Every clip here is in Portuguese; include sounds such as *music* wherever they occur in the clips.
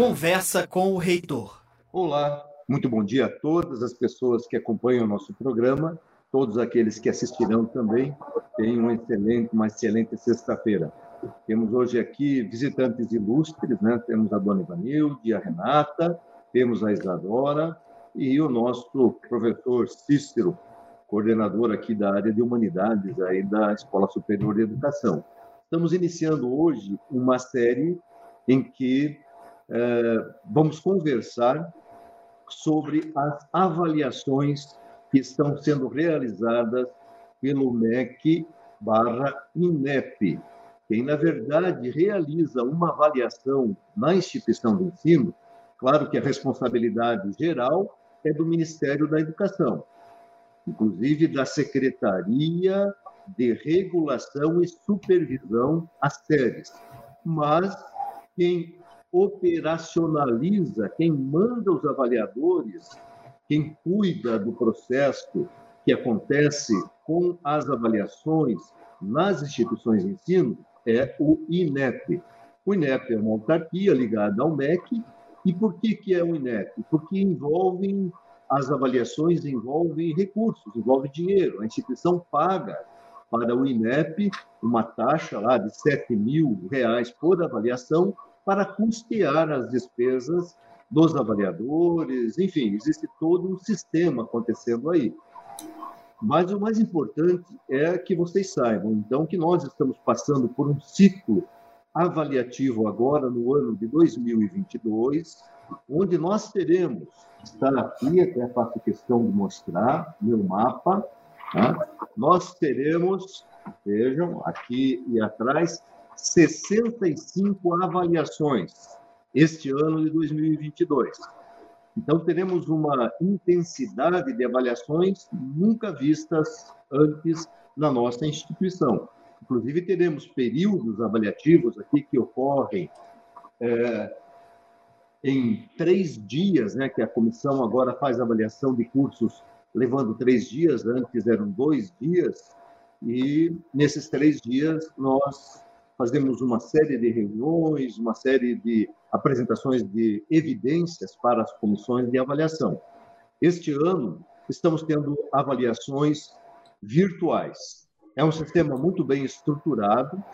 Conversa com o reitor. Olá, muito bom dia a todas as pessoas que acompanham o nosso programa, todos aqueles que assistirão também. Tenham um excelente, uma excelente sexta-feira. Temos hoje aqui visitantes ilustres, né? Temos a dona Ivanilde, a Renata, temos a Isadora e o nosso professor Cícero, coordenador aqui da área de humanidades aí da Escola Superior de Educação. Estamos iniciando hoje uma série em que vamos conversar sobre as avaliações que estão sendo realizadas pelo MEC barra INEP, quem, na verdade, realiza uma avaliação na instituição de ensino, claro que a responsabilidade geral é do Ministério da Educação, inclusive da Secretaria de Regulação e Supervisão às séries. Mas quem operacionaliza, quem manda os avaliadores, quem cuida do processo que acontece com as avaliações nas instituições de ensino é o INEP. O INEP é uma autarquia ligada ao MEC. E por que, que é o INEP? Porque envolvem as avaliações envolvem recursos, envolve dinheiro. A instituição paga para o INEP uma taxa lá de 7 mil reais por avaliação para custear as despesas dos avaliadores, enfim, existe todo um sistema acontecendo aí. Mas o mais importante é que vocês saibam, então, que nós estamos passando por um ciclo avaliativo agora no ano de 2022, onde nós teremos, está aqui, até faço questão de mostrar meu mapa, tá? nós teremos, vejam, aqui e atrás, 65 avaliações este ano de 2022. Então, teremos uma intensidade de avaliações nunca vistas antes na nossa instituição. Inclusive, teremos períodos avaliativos aqui que ocorrem é, em três dias, né, que a comissão agora faz avaliação de cursos levando três dias, antes eram dois dias, e nesses três dias nós fazemos uma série de reuniões, uma série de apresentações de evidências para as comissões de avaliação. Este ano, estamos tendo avaliações virtuais. É um sistema muito bem estruturado,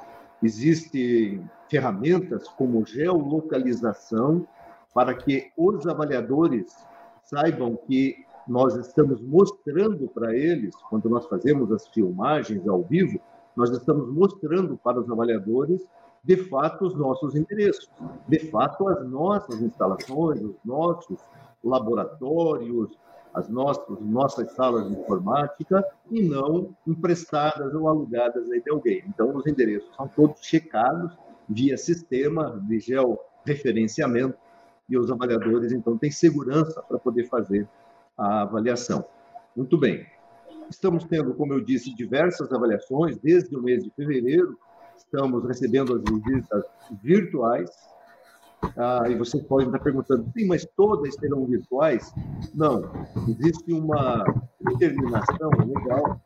existem ferramentas como geolocalização para que os avaliadores saibam que nós estamos mostrando para eles, quando nós fazemos as filmagens ao vivo, nós estamos mostrando para os avaliadores, de fato, os nossos endereços, de fato, as nossas instalações, os nossos laboratórios, as nossas, nossas salas de informática e não emprestadas ou alugadas aí de alguém. Então, os endereços são todos checados via sistema de georreferenciamento e os avaliadores, então, têm segurança para poder fazer a avaliação. Muito bem. Estamos tendo, como eu disse, diversas avaliações desde o mês de fevereiro. Estamos recebendo as visitas virtuais. Ah, e vocês podem estar perguntando, sim, mas todas serão virtuais? Não. Existe uma determinação legal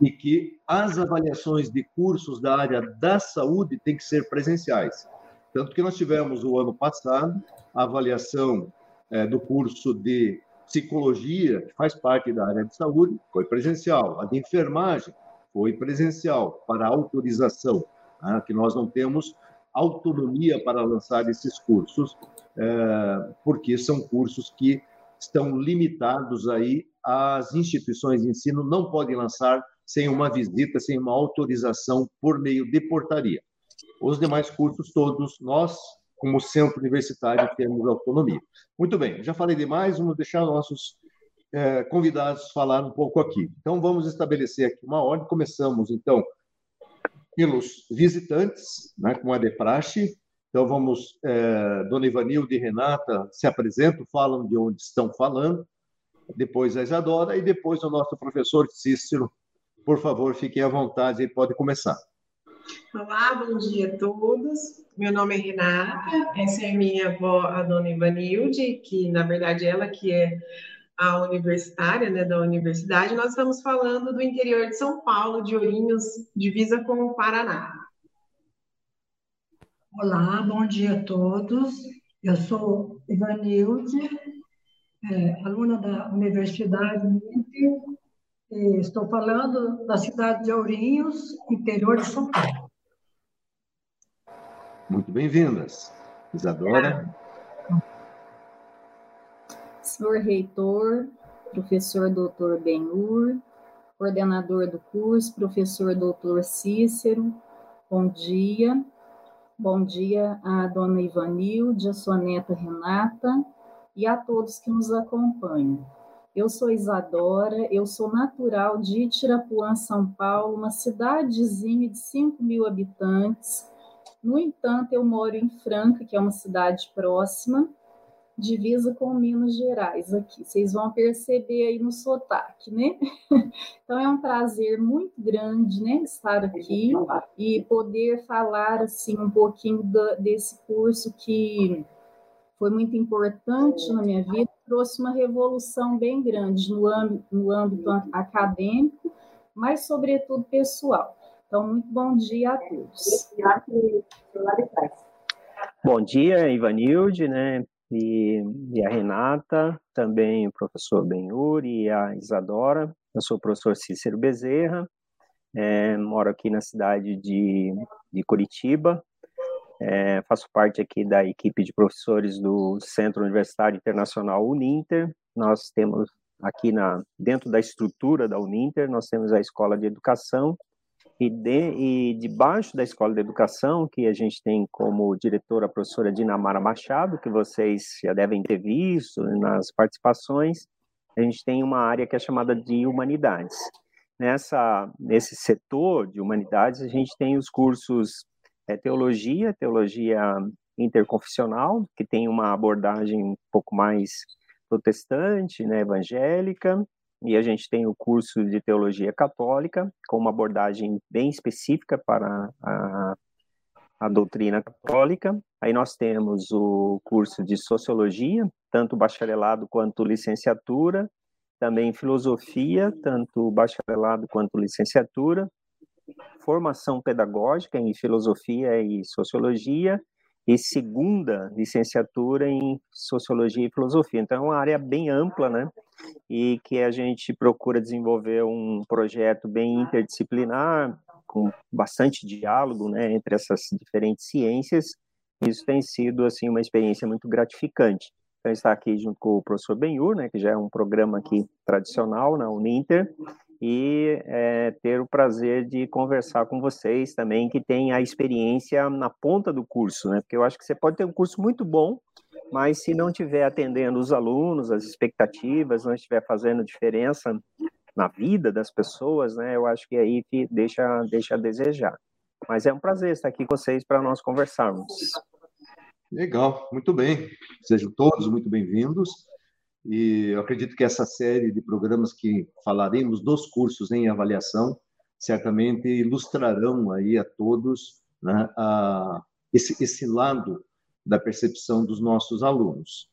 e que as avaliações de cursos da área da saúde têm que ser presenciais. Tanto que nós tivemos o ano passado a avaliação é, do curso de psicologia, que faz parte da área de saúde, foi presencial. A de enfermagem foi presencial para autorização, né? que nós não temos autonomia para lançar esses cursos, é, porque são cursos que estão limitados aí às instituições de ensino, não podem lançar sem uma visita, sem uma autorização por meio de portaria. Os demais cursos todos nós como centro universitário temos autonomia. Muito bem, já falei demais, vamos deixar nossos é, convidados falar um pouco aqui. Então, vamos estabelecer aqui uma ordem. Começamos, então, pelos visitantes, né, com a Depraxe. Então, vamos, é, Dona Ivanilde e Renata se apresentam, falam de onde estão falando, depois a Isadora e depois o nosso professor Cícero. Por favor, fiquem à vontade e pode começar. Olá, bom dia a todos. Meu nome é Renata, essa é minha avó, a dona Ivanilde, que na verdade ela que é a universitária né, da universidade. Nós estamos falando do interior de São Paulo, de Ourinhos, divisa com o Paraná. Olá, bom dia a todos. Eu sou Ivanilde, é, aluna da Universidade e estou falando da cidade de Ourinhos, interior de São Paulo. Muito bem-vindas. Isadora. Senhor reitor, professor doutor Benhur, coordenador do curso, professor doutor Cícero, bom dia. Bom dia à dona Ivanilde, a sua neta Renata e a todos que nos acompanham. Eu sou Isadora, eu sou natural de Itirapuã, São Paulo, uma cidadezinha de 5 mil habitantes. No entanto, eu moro em Franca, que é uma cidade próxima, divisa com Minas Gerais aqui. Vocês vão perceber aí no sotaque, né? *laughs* Então é um prazer muito grande, né, estar aqui e poder falar assim um pouquinho do, desse curso que foi muito importante na minha vida, trouxe uma revolução bem grande no âmbito, no âmbito acadêmico, mas sobretudo pessoal. Então, muito bom dia a todos. Bom dia, Ivanilde, né? e, e a Renata, também o professor Benhur e a Isadora. Eu sou o professor Cícero Bezerra, é, moro aqui na cidade de, de Curitiba, é, faço parte aqui da equipe de professores do Centro Universitário Internacional Uninter. Nós temos aqui na dentro da estrutura da Uninter, nós temos a Escola de Educação e, de, e debaixo da Escola de Educação, que a gente tem como diretora a professora Dinamara Machado, que vocês já devem ter visto nas participações, a gente tem uma área que é chamada de Humanidades. Nessa, nesse setor de Humanidades, a gente tem os cursos é, Teologia, Teologia Interconfessional, que tem uma abordagem um pouco mais protestante, né, evangélica, e a gente tem o curso de teologia católica, com uma abordagem bem específica para a, a doutrina católica. Aí nós temos o curso de sociologia, tanto bacharelado quanto licenciatura, também filosofia, tanto bacharelado quanto licenciatura, formação pedagógica em filosofia e sociologia, e segunda licenciatura em Sociologia e Filosofia. Então, é uma área bem ampla, né? E que a gente procura desenvolver um projeto bem interdisciplinar, com bastante diálogo, né, entre essas diferentes ciências. Isso tem sido, assim, uma experiência muito gratificante. Então, estar aqui junto com o professor Benhur, né, que já é um programa aqui tradicional na Uninter, e é, ter o prazer de conversar com vocês também que tem a experiência na ponta do curso, né? Porque eu acho que você pode ter um curso muito bom, mas se não estiver atendendo os alunos, as expectativas, não estiver fazendo diferença na vida das pessoas, né? Eu acho que aí deixa deixa a desejar. Mas é um prazer estar aqui com vocês para nós conversarmos. Legal, muito bem. Sejam todos muito bem-vindos. E eu acredito que essa série de programas que falaremos dos cursos em avaliação certamente ilustrarão aí a todos né, a, esse, esse lado da percepção dos nossos alunos.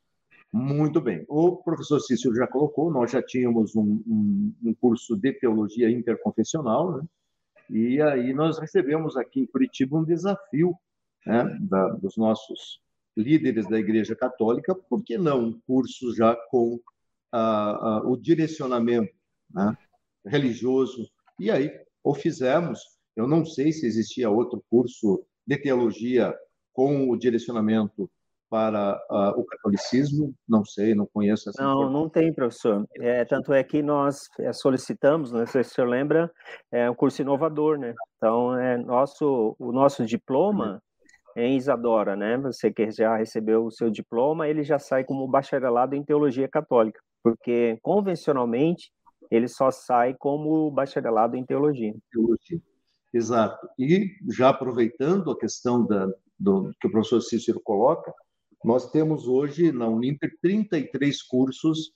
Muito bem. O professor Cícero já colocou, nós já tínhamos um, um, um curso de teologia interconfessional, né? e aí nós recebemos aqui em Curitiba um desafio né, da, dos nossos líderes da Igreja Católica, por que não cursos já com ah, ah, o direcionamento né, religioso? E aí, o fizemos. Eu não sei se existia outro curso de teologia com o direcionamento para uh, o catolicismo? Não sei, não conheço essa. Não, não tem, professor. É, tanto é que nós é, solicitamos, sei se o senhor lembra, é um curso inovador, né? Então, é nosso, o nosso diploma em Isadora, né? Você que já recebeu o seu diploma, ele já sai como bacharelado em teologia católica, porque convencionalmente ele só sai como bacharelado em teologia. Teologia. Exato. E já aproveitando a questão da, do que o professor Cícero coloca, nós temos hoje na Uninter 33 cursos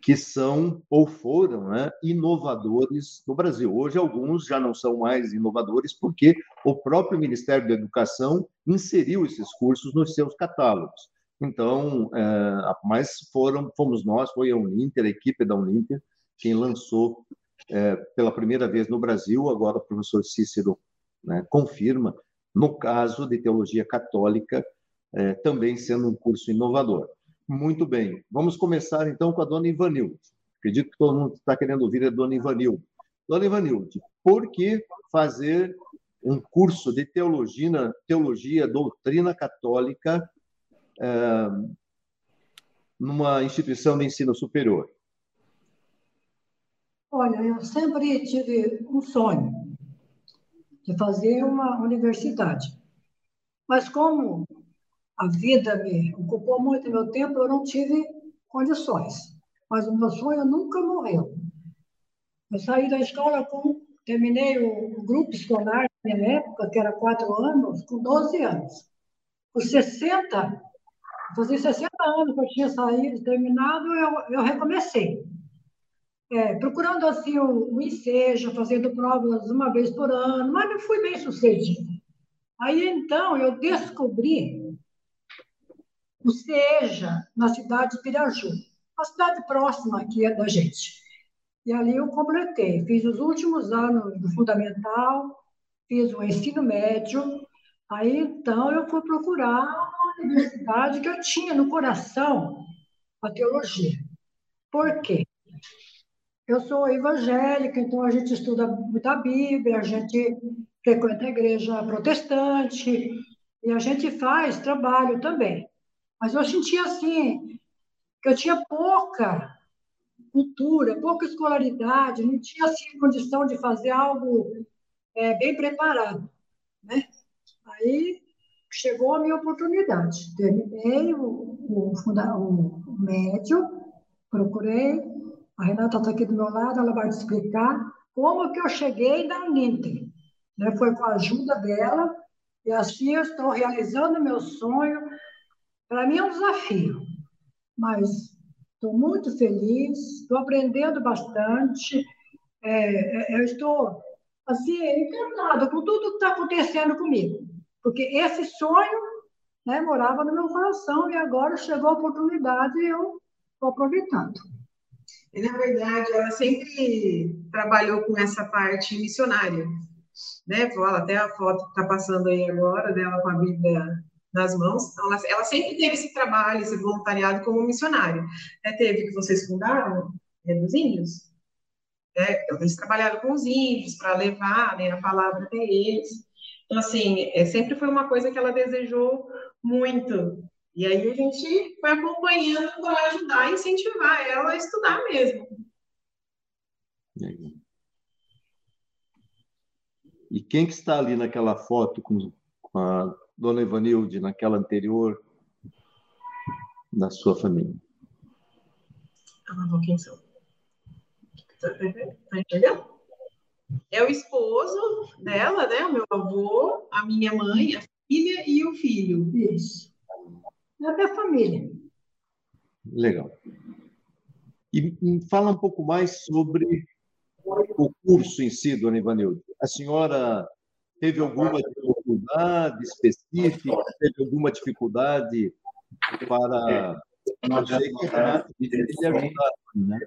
que são ou foram né, inovadores no Brasil. Hoje, alguns já não são mais inovadores, porque o próprio Ministério da Educação inseriu esses cursos nos seus catálogos. Então, é, mas foram, fomos nós, foi a Uninter, a equipe da Uninter, quem lançou é, pela primeira vez no Brasil, agora o professor Cícero né, confirma, no caso de teologia católica, é, também sendo um curso inovador. Muito bem, vamos começar então com a dona Ivanilde. Acredito que todo mundo está querendo ouvir a dona Ivanilde. Dona Ivanilde, por que fazer um curso de teologia, teologia doutrina católica, é, numa instituição de ensino superior? Olha, eu sempre tive um sonho de fazer uma universidade. Mas como a vida me ocupou muito meu tempo, eu não tive condições. Mas o meu sonho nunca morreu. Eu saí da escola com. Terminei o grupo escolar na minha época, que era quatro anos, com 12 anos. Com 60, fazia 60 anos que eu tinha saído, terminado, eu, eu recomecei. É, procurando assim o, o ICEJA, fazendo provas uma vez por ano, mas não fui bem sucedida. Aí então eu descobri o CEJA na cidade de Piraju, uma cidade próxima aqui da gente. E ali eu completei, fiz os últimos anos do fundamental, fiz o ensino médio, aí então eu fui procurar uma universidade que eu tinha no coração a teologia. Por quê? Eu sou evangélica, então a gente estuda muita Bíblia, a gente frequenta a igreja protestante e a gente faz trabalho também. Mas eu sentia assim que eu tinha pouca cultura, pouca escolaridade, não tinha assim condição de fazer algo é, bem preparado, né? Aí chegou a minha oportunidade. Terminei o, o, o, médio, procurei a Renata está aqui do meu lado, ela vai te explicar como que eu cheguei na Uninter. Né? Foi com a ajuda dela, e assim eu estou realizando meu sonho. Para mim é um desafio, mas estou muito feliz, estou aprendendo bastante, é, é, eu estou assim, encantada com tudo que está acontecendo comigo, porque esse sonho né, morava no meu coração e agora chegou a oportunidade e eu estou aproveitando. E, na verdade, ela sempre trabalhou com essa parte missionária. Né? Até a foto que está passando aí agora dela com a Bíblia nas mãos. Então, ela, ela, sempre teve esse trabalho, esse voluntariado como missionária. É, teve que vocês fundaram é, dos índios. É, eles trabalharam com os índios para levar né, a palavra até eles. Então, assim, é, sempre foi uma coisa que ela desejou muito. E aí a gente foi acompanhando para ajudar e incentivar ela a estudar mesmo. E quem que está ali naquela foto com, a dona Ivanilde, naquela anterior, da sua família? Ah, quem são? Tá entendendo? É o esposo dela, né? O meu avô, a minha mãe, a filha e o filho. Isso da minha família. Legal. E fala um pouco mais sobre o curso em si, dona Ivanilde. A senhora teve alguma dificuldade específica? Teve alguma dificuldade para você que Renato lhe ajudar, né?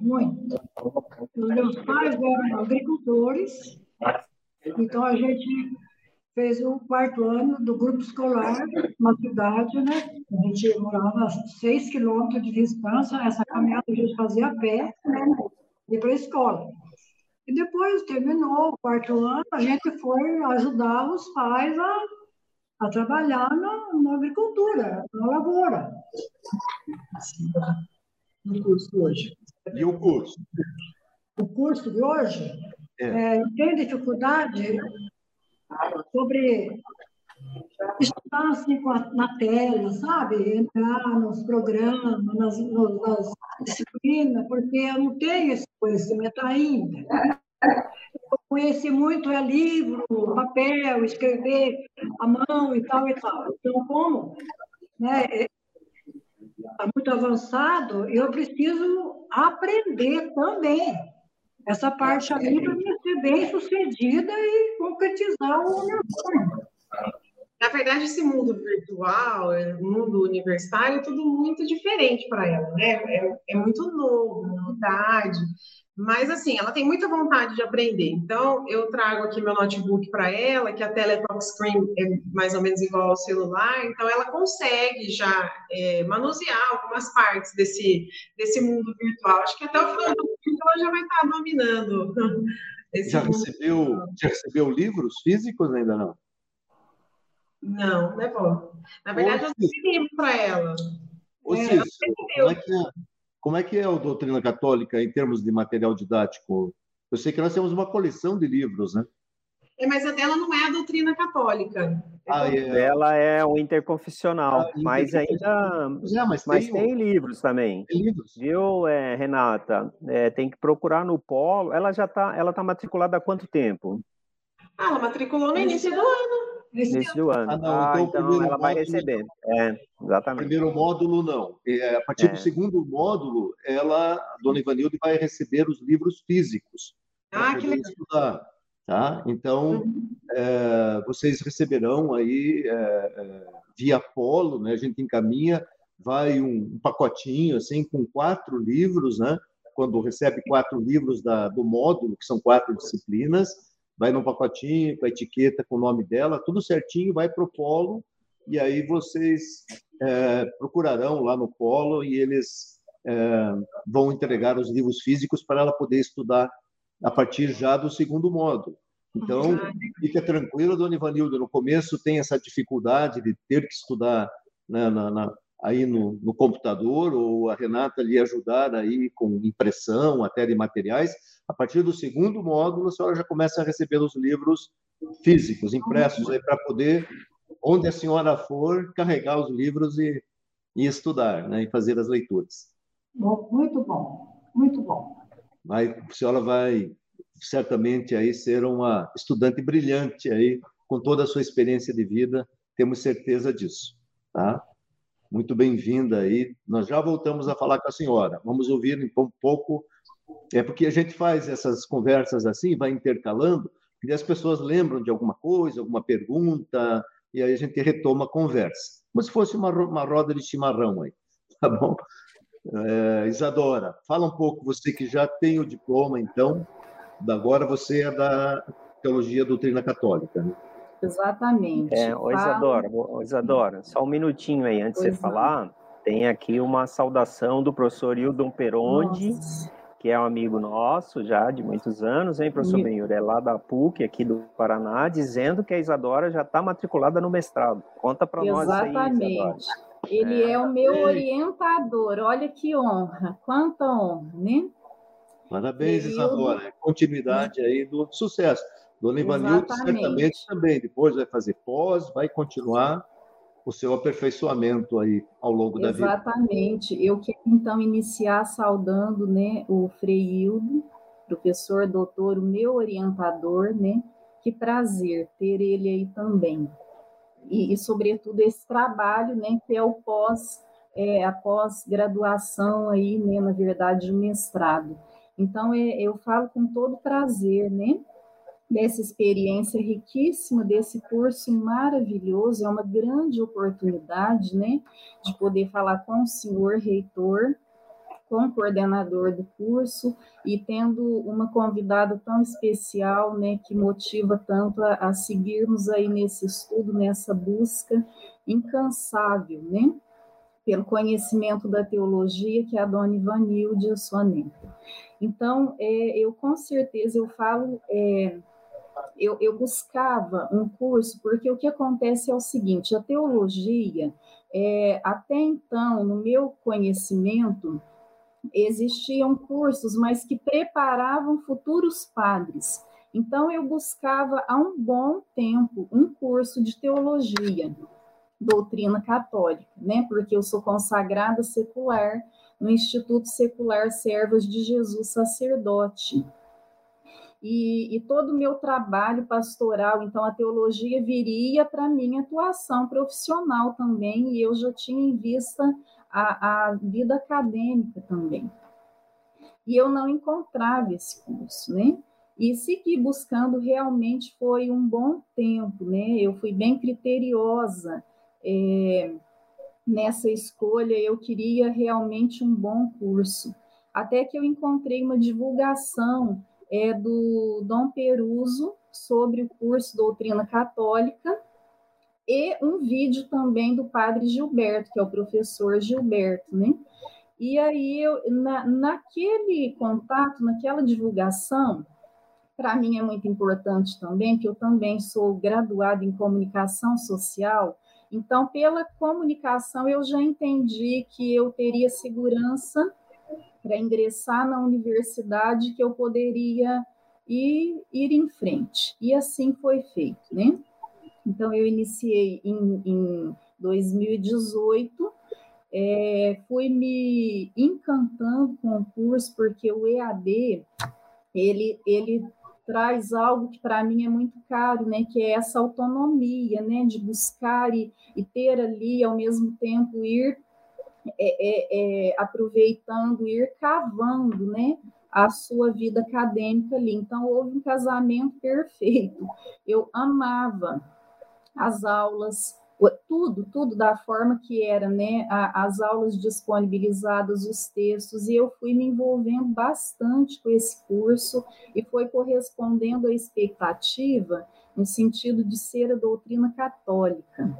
Muito. Os meus pais eram agricultores, então a gente fez o quarto ano do grupo escolar na cidade, né? A gente morava a seis quilômetros de distância, essa caminhada a gente fazia a pé, né? Ir para a escola. E depois terminou o quarto ano, a gente foi ajudar os pais a, a trabalhar na, na agricultura, na lavoura. No curso hoje. E o curso? O curso de hoje é. É, tem dificuldade sobre estar assim na tela, sabe? Entrar nos programas, nas, nas disciplinas, porque eu não tenho esse conhecimento ainda. Eu conheci muito é livro, papel, escrever à mão e tal e tal. Então, como né, está muito avançado, eu preciso aprender também essa parte ali para ser bem sucedida e concretizar o meu sonho. Na verdade, esse mundo virtual, é, mundo universitário, é tudo muito diferente para ela, né? É, é, muito novo, novidade. Mas, assim, ela tem muita vontade de aprender. Então, eu trago aqui meu notebook para ela, que a tela é touchscreen é mais ou menos igual ao celular. Então, ela consegue já é, manusear algumas partes desse, desse mundo virtual. Acho que até o final do curso ela já vai estar dominando. *laughs* já, recebeu, já recebeu livros físicos ainda não? Não, levou. Na verdade, Ô, eu livro para ela. Ô, é, Cícero, como é que é? Como é que é a doutrina católica em termos de material didático? Eu sei que nós temos uma coleção de livros, né? É, mas a dela não é a doutrina católica. Ah, é. Ela é o interconfessional, ah, mas ainda. É, mas, mas tem, tem, livros também. Tem livros. Viu, é, Renata? É, tem que procurar no Polo. Ela já está, ela tá matriculada há quanto tempo? Ah, ela matriculou no início do ano. Nesse do ano. Ah, não, ah, então, então ela módulo, vai receber. É, exatamente. Primeiro módulo, não. É, a partir é. do segundo módulo, ela, a dona Ivanilde, vai receber os livros físicos. Ah, que legal. Estudar, tá? Então, uhum. é, vocês receberão aí, é, é, via Polo, né? a gente encaminha, vai um, um, pacotinho, assim, com quatro livros, né? Quando recebe quatro livros da, do módulo, que são quatro disciplinas, vai no pacotinho, com a etiqueta, com o nome dela, tudo certinho, vai para o polo, e aí vocês é, procurarão lá no polo e eles é, vão entregar os livros físicos para ela poder estudar a partir já do segundo módulo. Então, fica tranquila, dona Ivanilda, no começo tem essa dificuldade de ter que estudar né, na, na, aí no, no, computador, ou a Renata lhe ajudar aí com impressão, até de materiais, a partir do segundo módulo, a senhora já começa a receber os livros físicos, impressos, para poder, onde a senhora for, carregar os livros e, e estudar, né, e fazer as leituras. Bom, muito bom, muito bom. Vai, a senhora vai certamente aí ser uma estudante brilhante aí, com toda a sua experiência de vida, temos certeza disso, tá? Muito bem-vinda aí. Nós já voltamos a falar com a senhora. Vamos ouvir um pouco é porque a gente faz essas conversas assim, vai intercalando, e as pessoas lembram de alguma coisa, alguma pergunta, e aí a gente retoma a conversa. Como se fosse uma, uma roda de chimarrão aí, *laughs* tá bom? É, Isadora, fala um pouco, você que já tem o diploma, então, agora você é da Teologia Doutrina Católica, né? Exatamente. É, ô Isadora, ô Isadora, só um minutinho aí, antes de você falar, tem aqui uma saudação do professor Hildon Peronde, Nossa que é um amigo nosso já de muitos anos, hein, professor Benhur? É lá da PUC, aqui do Paraná, dizendo que a Isadora já está matriculada no mestrado. Conta para nós aí, Exatamente. Ele é, é, o meu orientador. Olha que honra, quanta honra, né? Parabéns, Isadora. Continuidade aí do sucesso. Dona Ivanildo certamente também, depois vai fazer pós, vai continuar o seu aperfeiçoamento aí ao longo da vida. Exatamente. Eu quero então iniciar saudando, né, o Freildo, professor, doutor, o meu orientador, né? Que prazer ter ele aí também. E, e sobretudo esse trabalho, né, que é o pós é, a pós-graduação aí, né, na verdade, o mestrado. Então, é, eu falo com todo prazer, né, dessa experiência riquíssima, desse curso maravilhoso, é uma grande oportunidade, né, de poder falar com o senhor reitor, com o coordenador do curso e tendo uma convidada tão especial, né, que motiva tanto a, a seguirmos aí nesse estudo, nessa busca incansável, né, pelo conhecimento da teologia, que é a dona Ivanilde, a. Então, é, eu com certeza, eu falo... É, eu, eu buscava um curso, porque o que acontece é o seguinte: a teologia, é, até então, no meu conhecimento, existiam cursos, mas que preparavam futuros padres. Então, eu buscava há um bom tempo um curso de teologia, doutrina católica, né? Porque eu sou consagrada secular no Instituto Secular Servas de Jesus Sacerdote e, e todo o meu trabalho pastoral, então a teologia viria para minha atuação profissional também, e eu já tinha em vista a, a vida acadêmica também. E eu não encontrava esse curso, né? E segui buscando realmente foi um bom tempo, né? Eu fui bem criteriosa é, nessa escolha, eu queria realmente um bom curso. até que eu encontrei uma divulgação é, do Dom Peruso sobre o curso Doutrina Católica e um vídeo também do padre Gilberto, que é o professor Gilberto, né? E aí, eu, na, naquele contato, naquela divulgação, para mim é muito importante também, que eu também sou graduada em comunicação social, então, pela comunicação, eu já entendi que eu teria segurança para ingressar na universidade, que eu poderia ir, ir em frente. E assim foi feito, né? Então, eu iniciei em, em 2018, é, fui me encantando com o curso, porque o EAD, ele, ele traz algo que para mim é muito caro, né, que é essa autonomia, né, de buscar e, e ter ali, ao mesmo tempo, ir é, é, é, aproveitando, ir cavando, né, a sua vida acadêmica ali. Então, houve um casamento perfeito. Eu amava as aulas, tudo, tudo da forma que era, né? As aulas disponibilizadas, os textos, e eu fui me envolvendo bastante com esse curso e foi correspondendo à expectativa no sentido de ser a doutrina católica.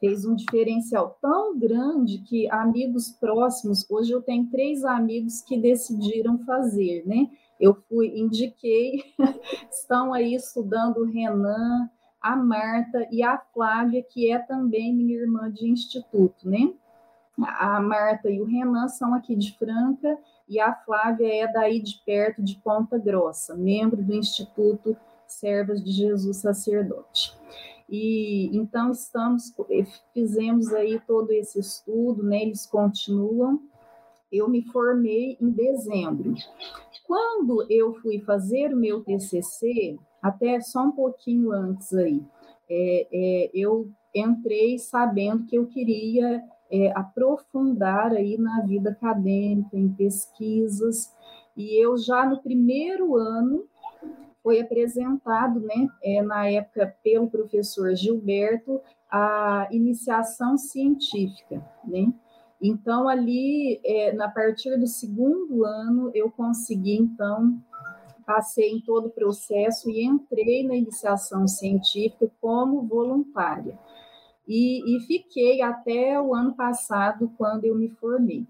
Fez um diferencial tão grande que amigos próximos, hoje eu tenho três amigos que decidiram fazer, né? Eu fui, indiquei, *laughs* estão aí estudando Renan, a Marta e a Flávia, que é também minha irmã de instituto, né? A Marta e o Renan são aqui de Franca e a Flávia é daí de perto, de Ponta Grossa, membro do Instituto Servas de Jesus Sacerdote. E então estamos, fizemos aí todo esse estudo, né? Eles continuam. Eu me formei em dezembro. Quando eu fui fazer o meu TCC, até só um pouquinho antes aí, é, é, eu entrei sabendo que eu queria é, aprofundar aí na vida acadêmica, em pesquisas, e eu já no primeiro ano foi apresentado, né, é, na época pelo professor Gilberto, a iniciação científica, né? Então ali, é, na partir do segundo ano, eu consegui então passei em todo o processo e entrei na iniciação científica como voluntária. E, e, fiquei até o ano passado, quando eu me formei.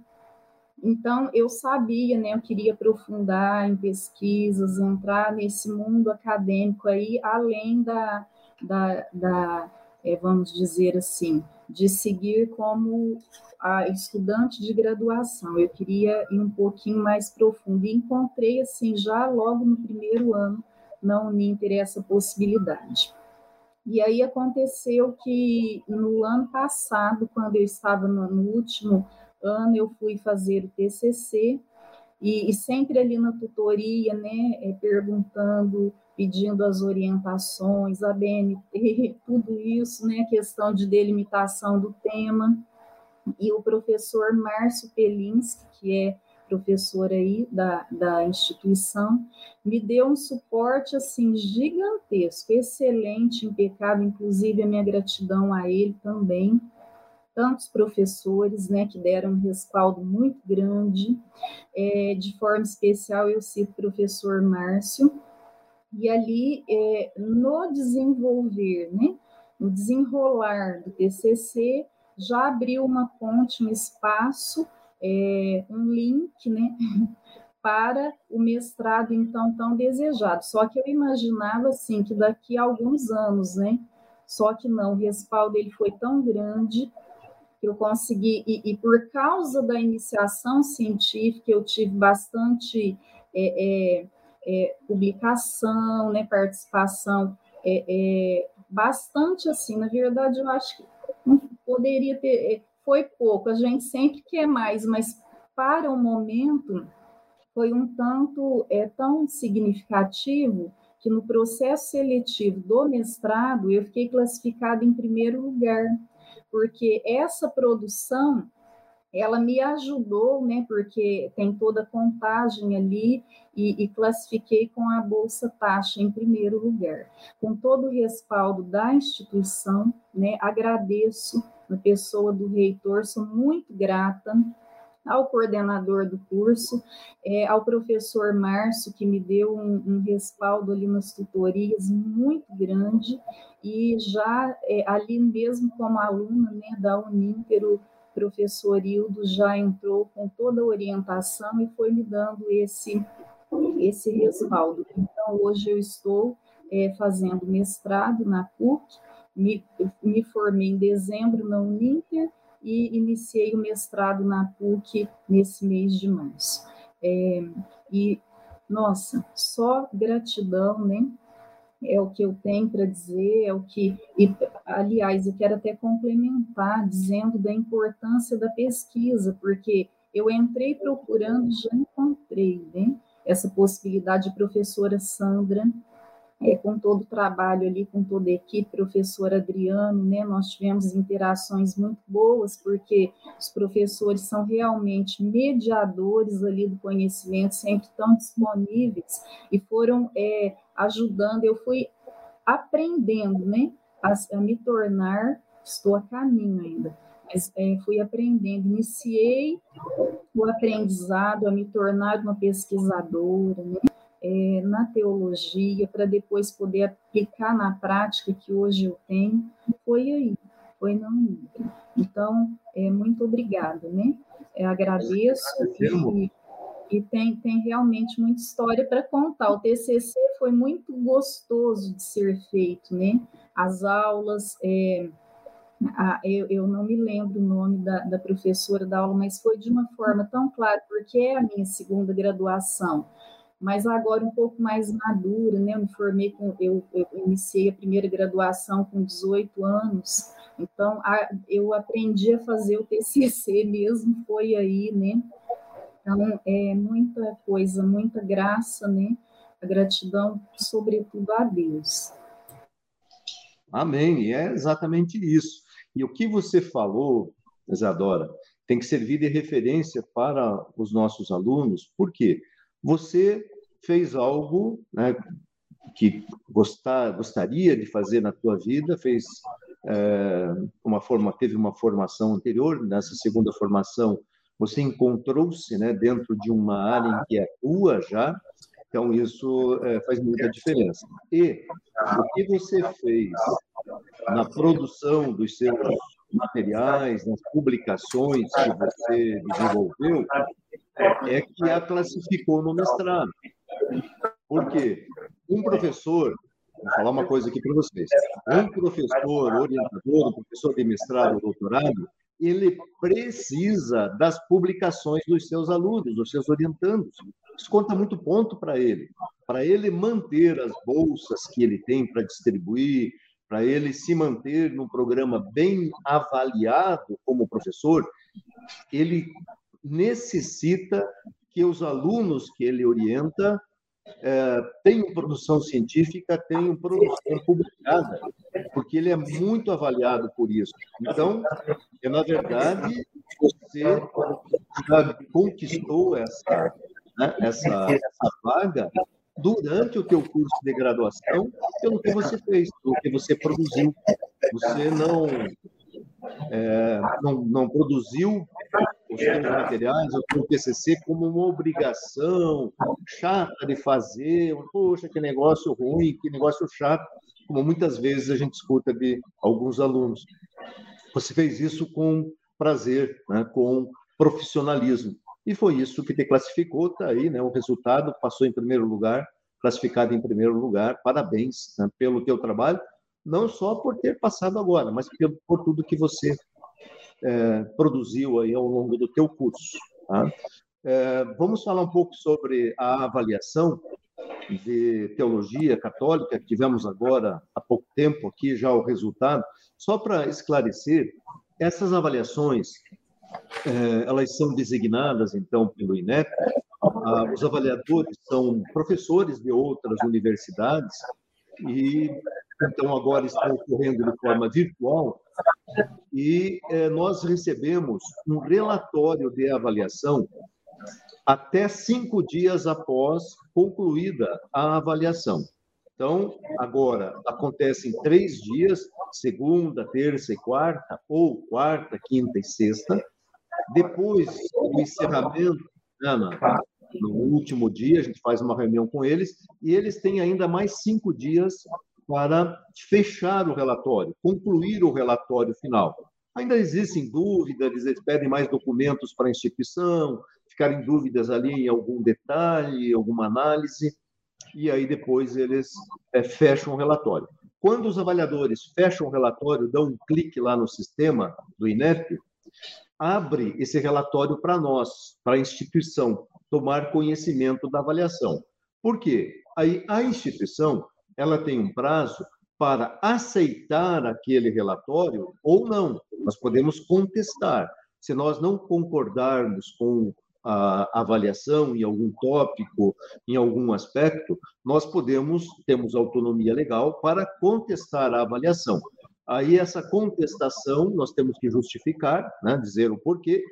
Então, eu sabia, né, eu queria aprofundar em pesquisas, entrar nesse mundo acadêmico aí, além da, da, da é, vamos dizer assim, de seguir como a estudante de graduação. Eu queria ir um pouquinho mais profundo e encontrei assim já logo no primeiro ano na Uninter essa possibilidade. E aí aconteceu que no ano passado, quando eu estava no, no último ano, eu fui fazer o TCC e, e sempre ali na tutoria, né, é, perguntando pedindo as orientações, a BNT, *laughs* tudo isso, né, questão de delimitação do tema. E o professor Márcio Pelinski, que é professor aí da, da instituição, me deu um suporte assim gigantesco, excelente, impecável, inclusive a minha gratidão a ele também, tantos professores, né, que deram um respaldo muito grande, é, de forma especial eu cito o professor Márcio, e ali, é, no desenvolver, né, no desenrolar do TCC, já abriu uma ponte, um espaço, é, um link, né, *laughs* para o mestrado então tão desejado. Só que eu imaginava assim que daqui a alguns anos, né? Só que não, o respaldo ele foi tão grande que eu consegui e, e por causa da iniciação científica eu tive bastante é, é, é, publicação, né, participação, é, é, bastante assim. Na verdade, eu acho que poderia ter, foi pouco. A gente sempre quer mais, mas para o momento foi um tanto é tão significativo que no processo seletivo do mestrado eu fiquei classificada em primeiro lugar, porque essa produção ela me ajudou, né, porque tem toda a contagem ali e, e, classifiquei com a bolsa taxa em primeiro lugar. Com todo o respaldo da instituição, né, agradeço na pessoa do reitor, sou muito grata ao coordenador do curso, é, ao professor Márcio, que me deu um, um, respaldo ali nas tutorias muito grande, e já é, ali mesmo como aluna né, da Uninter, o professor Hildo já entrou com toda a orientação e foi me dando esse, esse respaldo. Então, hoje eu estou é, fazendo mestrado na PUC, me, me formei em dezembro na Uninter, e iniciei o mestrado na PUC nesse mês de março. É, e, nossa, só gratidão, né? É o que eu tenho para dizer, é o que. E, aliás, eu quero até complementar dizendo da importância da pesquisa, porque eu entrei procurando, já encontrei, né? Essa possibilidade de professora Sandra é, com todo o trabalho ali, com toda a equipe, professor Adriano, né, nós tivemos interações muito boas, porque os professores são realmente mediadores ali do conhecimento, sempre tão disponíveis, e foram é, ajudando, eu fui aprendendo, né, a, a, me tornar, estou a caminho ainda, mas é, fui aprendendo, iniciei o aprendizado a me tornar uma pesquisadora, né, é, na teologia, para depois poder aplicar na prática que hoje eu tenho, foi aí, foi na Uninter. Então, é, muito obrigada, né? É, agradeço e, e tem, tem realmente muita história para contar. O TCC foi muito gostoso de ser feito, né? As aulas, é, eu, eu, não me lembro o nome da, da professora da aula, mas foi de uma forma tão clara, porque é a minha segunda graduação mas agora um pouco mais madura, né? Eu me formei com, eu, eu iniciei a primeira graduação com 18 anos, então a, eu aprendi a fazer o TCC mesmo, foi aí, né? Então é muita coisa, muita graça, né? A gratidão, sobretudo a Deus. Amém, e é exatamente isso. E o que você falou, Isadora, tem que servir de referência para os nossos alunos, por quê? Você fez algo né, que gostar, gostaria de fazer na tua vida, fez é, uma forma, teve uma formação anterior, nessa segunda formação você encontrou-se né, dentro de uma área em que atua já, então isso é, faz muita diferença. E o que você fez na produção dos seus materiais, nas publicações que você desenvolveu, é que a classificou no mestrado. Porque um professor, vou falar uma coisa aqui para vocês, um professor orientador, um professor de mestrado ou doutorado, ele precisa das publicações dos seus alunos, dos seus orientandos. Isso conta muito ponto para ele. Para ele manter as bolsas que ele tem para distribuir, para ele se manter num programa bem avaliado como professor, ele necessita que os alunos que ele orienta é, tenham produção científica, tenham produção publicada, porque ele é muito avaliado por isso. Então, é, na verdade, você já conquistou essa, né, essa, essa vaga durante o teu curso de graduação pelo que você fez, pelo que você produziu. Você não, é, não, não produziu os seus materiais, o TCC, como uma obrigação chata de fazer. Poxa, que negócio ruim, que negócio chato, como muitas vezes a gente escuta de alguns alunos. Você fez isso com prazer, né, com profissionalismo. E foi isso que te classificou, está aí, né, o resultado, passou em primeiro lugar, classificado em primeiro lugar. Parabéns né, pelo teu trabalho, não só por ter passado agora, mas por, por tudo que você é, produziu aí ao longo do teu curso. Tá? É, vamos falar um pouco sobre a avaliação de teologia católica que tivemos agora há pouco tempo aqui já o resultado. Só para esclarecer, essas avaliações é, elas são designadas então pelo INEP. Ah, os avaliadores são professores de outras universidades e então agora estão ocorrendo de forma virtual e é, nós recebemos um relatório de avaliação até cinco dias após concluída a avaliação. Então, agora acontece em três dias, segunda, terça e quarta, ou quarta, quinta e sexta, Depois do encerramento, Ana, no último dia, a gente faz uma reunião com eles e eles têm ainda mais cinco dias para fechar o relatório, concluir o relatório final. Ainda existem dúvidas, eles pedem mais documentos para a instituição, ficarem dúvidas ali em algum detalhe, alguma análise, e aí depois eles é, fecham o relatório. Quando os avaliadores fecham o relatório, dão um clique lá no sistema do INEP, abre esse relatório para nós, para a instituição, tomar conhecimento da avaliação. Por quê? Aí a instituição ela tem um prazo para aceitar aquele relatório ou não. Nós podemos contestar. Se nós não concordarmos com a avaliação em algum tópico, em algum aspecto, nós podemos, temos autonomia legal para contestar a avaliação. Aí, essa contestação, nós temos que justificar, né, dizer o porquê.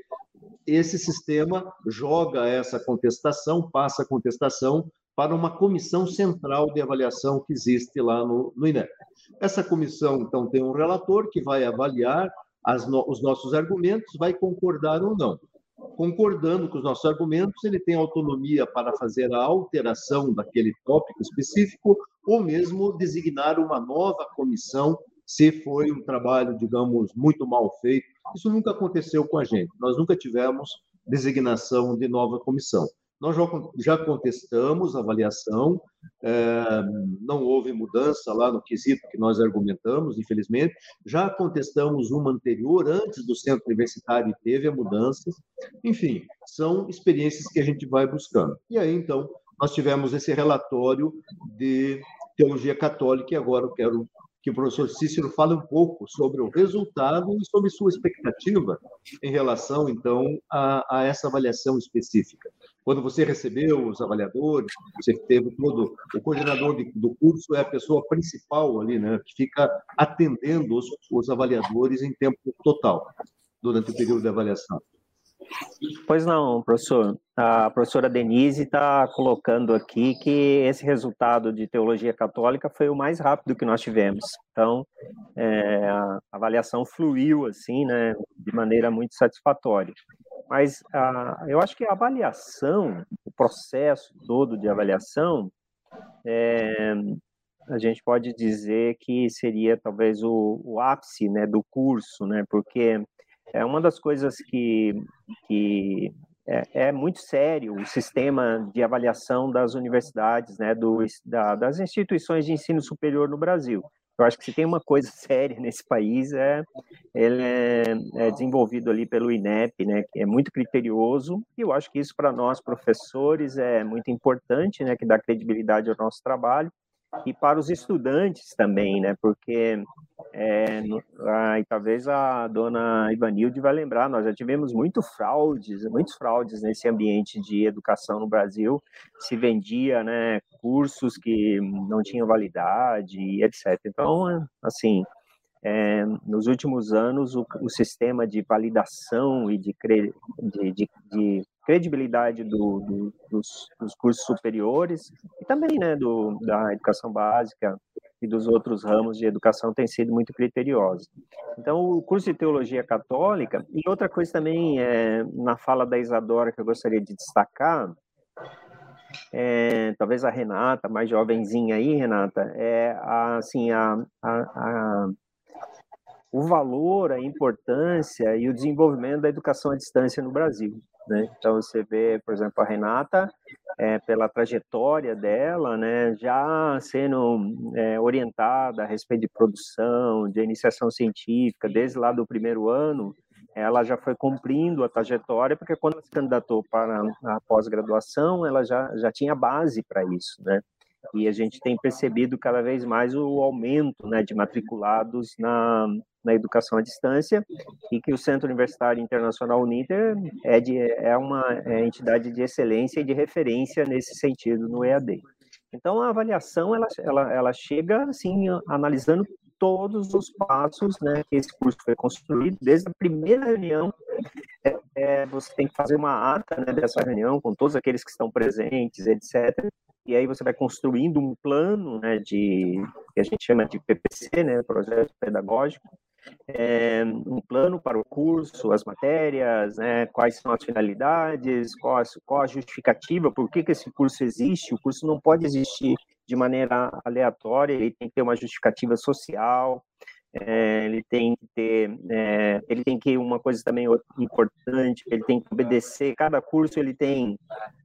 Esse sistema joga essa contestação, passa a contestação para uma comissão central de avaliação que existe lá no, no INEP. Essa comissão, então, tem um relator que vai avaliar no, os nossos argumentos, vai concordar ou não concordando com os nossos argumentos, ele tem autonomia para fazer a alteração daquele tópico específico ou mesmo designar uma nova comissão se foi um trabalho, digamos, muito mal feito. Isso nunca aconteceu com a gente. Nós nunca tivemos designação de nova comissão. Nós já, contestamos a avaliação, é, não houve mudança lá no quesito que nós argumentamos, infelizmente. Já contestamos uma anterior, antes do centro universitário, e teve a mudança. Enfim, são experiências que a gente vai buscando. E aí, então, nós tivemos esse relatório de teologia católica, e agora eu quero que o professor Cícero fale um pouco sobre o resultado e sobre sua expectativa em relação, então, a, a essa avaliação específica. Quando você recebeu os avaliadores, você teve todo o coordenador de, do curso é a pessoa principal ali, né, que fica atendendo os, os avaliadores em tempo total durante o período de avaliação. Pois não, professor. A professora Denise está colocando aqui que esse resultado de teologia católica foi o mais rápido que nós tivemos. Então, é, a avaliação fluiu assim, né, de maneira muito satisfatória. Mas a, eu acho que a avaliação, o processo todo de avaliação, é, a gente pode dizer que seria talvez o, o ápice né, do curso, né, porque é uma das coisas que, que é, é, muito sério o sistema de avaliação das universidades, né, do, da, das instituições de ensino superior no Brasil. Eu acho que se tem uma coisa *laughs* séria nesse país é ele é, é, desenvolvido ali pelo INEP, né, que é muito criterioso. E eu acho que isso para nós professores é muito importante, né, que dá credibilidade ao nosso trabalho e para os estudantes também, né? Porque é, no, talvez a dona Ivanilde vai lembrar, nós já tivemos muito fraudes, muitos fraudes nesse ambiente de educação no Brasil. Se vendia, né, cursos que não tinham validade, etc. Então, assim, é, nos últimos anos, o, o, sistema de validação e de, cre, de, de, de credibilidade do, do, dos, dos, cursos superiores e também né, do, da educação básica e dos outros ramos de educação tem sido muito criteriosa. Então, o curso de teologia católica, e outra coisa também, é, na fala da Isadora, que eu gostaria de destacar, é, talvez a Renata, mais jovenzinha aí, Renata, é assim, a, a, a o valor, a importância e o desenvolvimento da educação à distância no Brasil. Né? Então você vê, por exemplo, a Renata, é, pela trajetória dela, né, já sendo é, orientada a respeito de produção, de iniciação científica, desde lá do primeiro ano, ela já foi cumprindo a trajetória, porque quando ela se candidatou para a pós-graduação, ela já, já tinha base para isso, né? E a gente tem percebido cada vez mais o aumento né, de matriculados na, na educação à distância e que o Centro Universitário Internacional Uninter é, de, é uma é entidade de excelência e de referência nesse sentido no EAD. Então, a avaliação, ela, ela, ela chega, assim, analisando todos os passos né, que esse curso foi construído, desde a primeira reunião, é, é, você tem que fazer uma ata né, dessa reunião com todos aqueles que estão presentes, etc. E aí você vai construindo um plano né, de que a gente chama de PPC, né, projeto pedagógico, é, um plano para o curso, as matérias, né, quais são as finalidades, qual, qual a justificativa, por que, que esse curso existe. O curso não pode existir de maneira aleatória, ele tem que ter uma justificativa social, é, ele tem que ter, é, ele tem que uma coisa também importante, ele tem que obedecer. Cada curso ele tem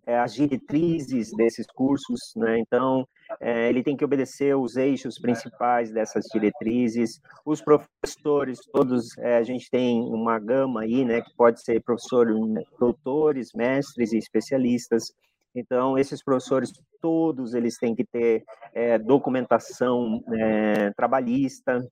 é, as diretrizes desses cursos, né? Então é, ele tem que obedecer os eixos principais dessas diretrizes. Os professores, todos é, a gente tem uma gama aí, né? Que pode ser professores, doutores, mestres e especialistas. Então, esses professores, todos eles têm que ter é, documentação é, trabalhista,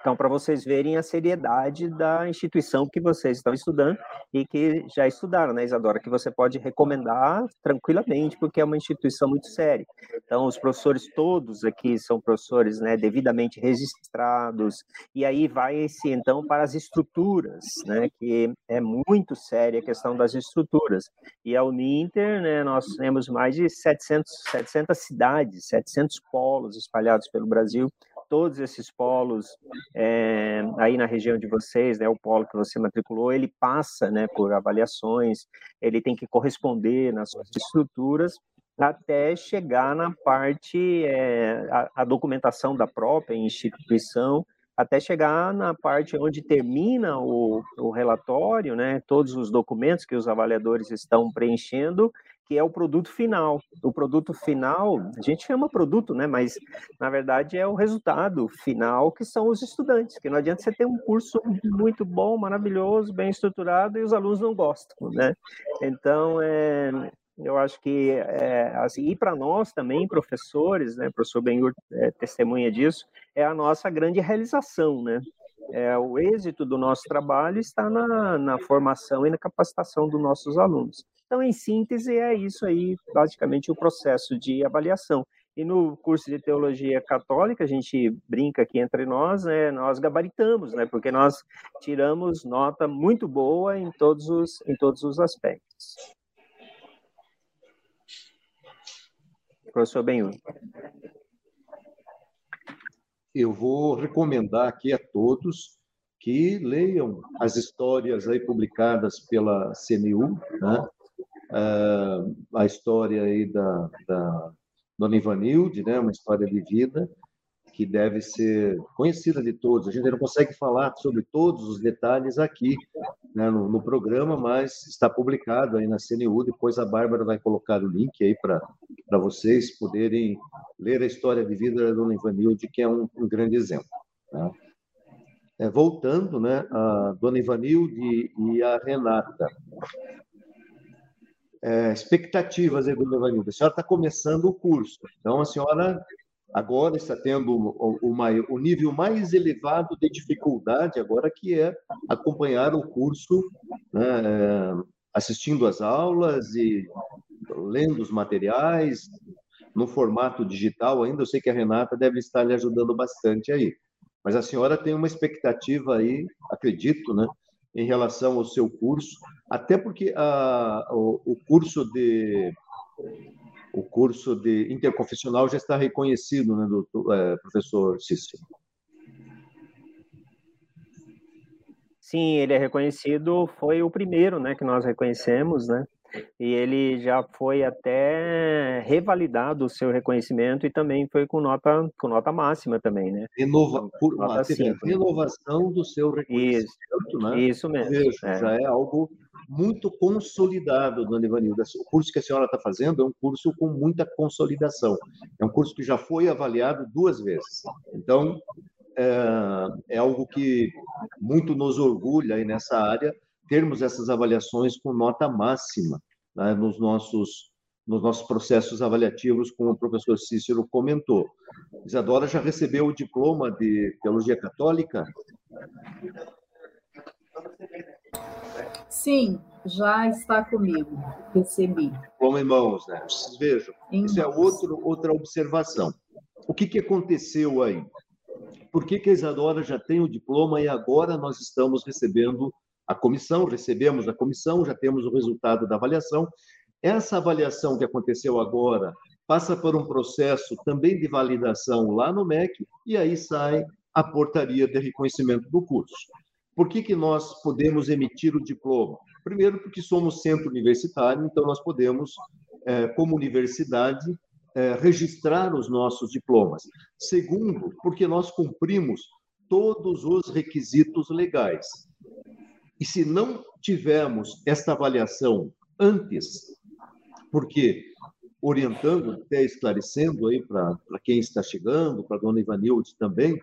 então, para vocês verem a seriedade da instituição que vocês estão estudando e que já estudaram, né, Isadora? Que você pode recomendar tranquilamente, porque é uma instituição muito séria. Então, os professores todos aqui são professores né, devidamente registrados, e aí vai-se, então, para as estruturas, né, que é muito séria a questão das estruturas. E a Uninter, né, nós temos mais de 700, 700 cidades, 700 polos espalhados pelo Brasil, todos esses polos é, aí na região de vocês, né, o polo que você matriculou, ele passa né, por avaliações, ele tem que corresponder nas suas estruturas até chegar na parte, é, a, a documentação da própria instituição, até chegar na parte onde termina o, o, relatório, né, todos os documentos que os avaliadores estão preenchendo, que é o produto final. O produto final, a gente chama produto, né, mas na verdade é o resultado final que são os estudantes, que não adianta você ter um curso muito bom, maravilhoso, bem estruturado e os alunos não gostam, né? Então, é, eu acho que, é, assim, e para nós também, professores, né, professor Benhur é testemunha disso, é a nossa grande realização, né? É, o êxito do nosso trabalho está na, na formação e na capacitação dos nossos alunos. Então, em síntese, é isso aí, basicamente, o processo de avaliação. E no curso de teologia católica, a gente brinca aqui entre nós, né, nós gabaritamos, né, porque nós tiramos nota muito boa em todos os, em todos os aspectos. Professor Benhur. Eu vou recomendar aqui a todos que leiam as histórias aí publicadas pela CNU, né? Uh, a história aí da, da Dona Ivanilde, né? uma história de vida, que deve ser conhecida de todos. A gente não consegue falar sobre todos os detalhes aqui né, no, no, programa, mas está publicado aí na CNU. Depois a Bárbara vai colocar o link aí para vocês poderem ler a história de vida da Dona Ivanilde, que é um, um grande exemplo. Tá? É, voltando, né, a Dona Ivanilde e a Renata. É, expectativas aí, Dona Ivanilde. A senhora está começando o curso, então a senhora agora está tendo o, o, o, nível mais elevado de dificuldade agora, que é acompanhar o curso, né, é, assistindo às aulas e lendo os materiais no formato digital ainda. Eu sei que a Renata deve estar lhe ajudando bastante aí. Mas a senhora tem uma expectativa aí, acredito, né, em relação ao seu curso, até porque a, o, o curso de o curso de interconfessional já está reconhecido, né, doutor, é, professor Cícero? Sim, ele é reconhecido, foi o primeiro, né, que nós reconhecemos, né, e ele já foi até revalidado o seu reconhecimento e também foi com nota com nota máxima também, né? Renova, por, nota cinco, renovação do seu reconhecimento, isso, né? Isso mesmo. Vejo, é. Já é algo muito consolidado, dona Ivanilda. O curso que a senhora está fazendo é um curso com muita consolidação. É um curso que já foi avaliado duas vezes. Então, é, é algo que muito nos orgulha aí nessa área, termos essas avaliações com nota máxima né, nos nossos nos nossos processos avaliativos, como o professor Cícero comentou. Isadora já recebeu o diploma de Teologia Católica? Sim, já está comigo, recebi. Como irmãos, né? Vocês vejam, em isso é outro, outra observação. O que, que aconteceu aí? Por que, que a Isadora já tem o diploma e agora nós estamos recebendo a comissão, recebemos a comissão, já temos o resultado da avaliação. Essa avaliação que aconteceu agora passa por um processo também de validação lá no MEC e aí sai a portaria de reconhecimento do curso. Por que, que nós podemos emitir o diploma? Primeiro, porque somos centro universitário, então nós podemos, é, como universidade, é, registrar os nossos diplomas. Segundo, porque nós cumprimos todos os requisitos legais. E se não tivermos esta avaliação antes, porque orientando, até esclarecendo aí para quem está chegando, para dona Ivanilde também,